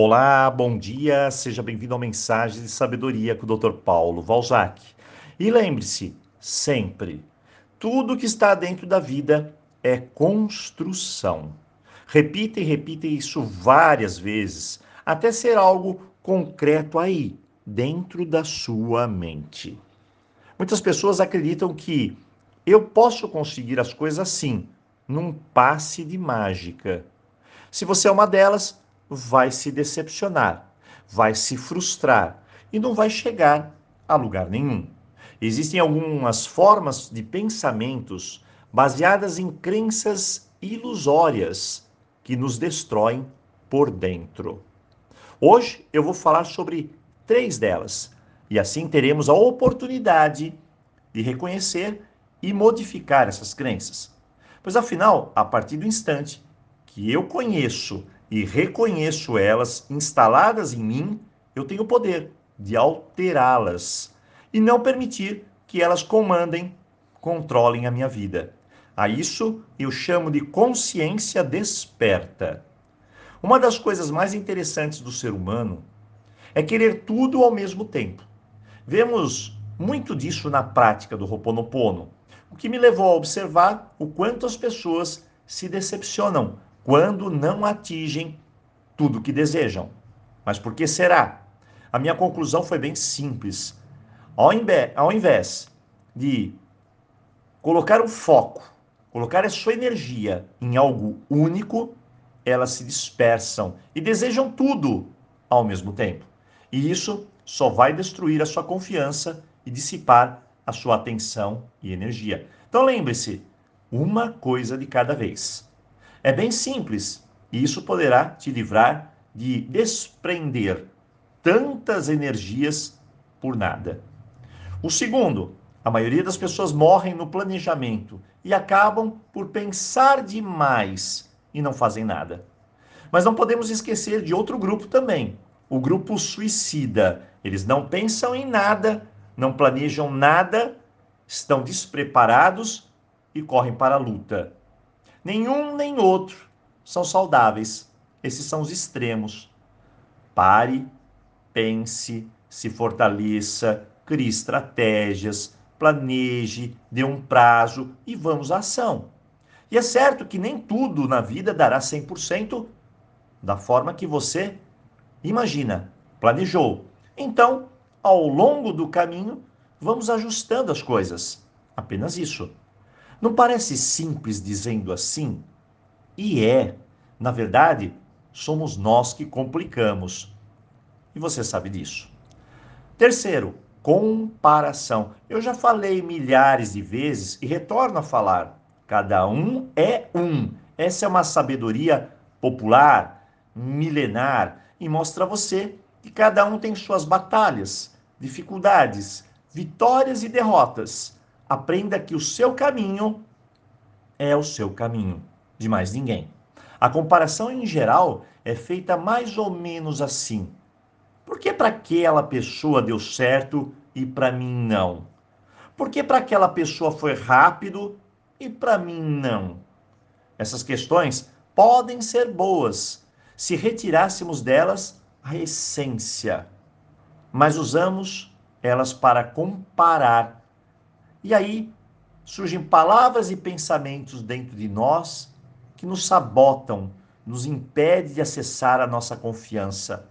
Olá, bom dia, seja bem-vindo ao Mensagem de Sabedoria com o Dr. Paulo Valzac. E lembre-se, sempre, tudo que está dentro da vida é construção. Repita e repita isso várias vezes, até ser algo concreto aí, dentro da sua mente. Muitas pessoas acreditam que eu posso conseguir as coisas assim, num passe de mágica. Se você é uma delas, vai se decepcionar, vai se frustrar e não vai chegar a lugar nenhum. Existem algumas formas de pensamentos baseadas em crenças ilusórias que nos destroem por dentro. Hoje eu vou falar sobre três delas e assim teremos a oportunidade de reconhecer e modificar essas crenças. Pois afinal, a partir do instante que eu conheço e reconheço elas instaladas em mim, eu tenho o poder de alterá-las e não permitir que elas comandem, controlem a minha vida. A isso eu chamo de consciência desperta. Uma das coisas mais interessantes do ser humano é querer tudo ao mesmo tempo. Vemos muito disso na prática do Ho'oponopono, o que me levou a observar o quanto as pessoas se decepcionam quando não atingem tudo que desejam. Mas por que será? A minha conclusão foi bem simples. Ao ao invés de colocar o foco, colocar a sua energia em algo único, elas se dispersam e desejam tudo ao mesmo tempo. E isso só vai destruir a sua confiança e dissipar a sua atenção e energia. Então lembre-se, uma coisa de cada vez. É bem simples e isso poderá te livrar de desprender tantas energias por nada. O segundo, a maioria das pessoas morrem no planejamento e acabam por pensar demais e não fazem nada. Mas não podemos esquecer de outro grupo também, o grupo suicida. Eles não pensam em nada, não planejam nada, estão despreparados e correm para a luta. Nenhum nem outro são saudáveis. Esses são os extremos. Pare, pense, se fortaleça, crie estratégias, planeje, dê um prazo e vamos à ação. E é certo que nem tudo na vida dará 100% da forma que você imagina, planejou. Então, ao longo do caminho, vamos ajustando as coisas. Apenas isso. Não parece simples dizendo assim? E é. Na verdade, somos nós que complicamos. E você sabe disso. Terceiro, comparação. Eu já falei milhares de vezes e retorno a falar. Cada um é um. Essa é uma sabedoria popular, milenar, e mostra a você que cada um tem suas batalhas, dificuldades, vitórias e derrotas aprenda que o seu caminho é o seu caminho, de mais ninguém. A comparação em geral é feita mais ou menos assim. Por que para aquela pessoa deu certo e para mim não? Por que para aquela pessoa foi rápido e para mim não? Essas questões podem ser boas se retirássemos delas a essência, mas usamos elas para comparar e aí surgem palavras e pensamentos dentro de nós que nos sabotam, nos impede de acessar a nossa confiança.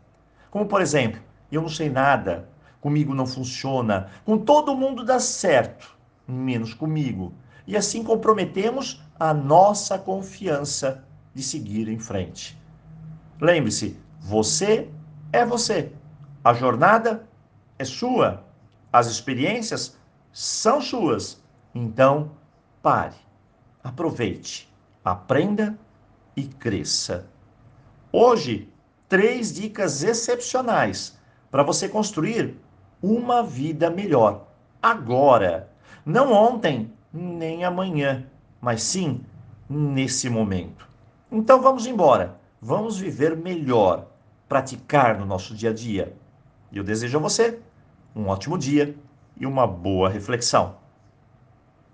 Como por exemplo, eu não sei nada, comigo não funciona, com todo mundo dá certo, menos comigo. E assim comprometemos a nossa confiança de seguir em frente. Lembre-se, você é você. A jornada é sua. As experiências são suas. Então, pare, aproveite, aprenda e cresça. Hoje, três dicas excepcionais para você construir uma vida melhor. Agora, não ontem, nem amanhã, mas sim nesse momento. Então vamos embora, vamos viver melhor, praticar no nosso dia a dia. E eu desejo a você um ótimo dia e uma boa reflexão.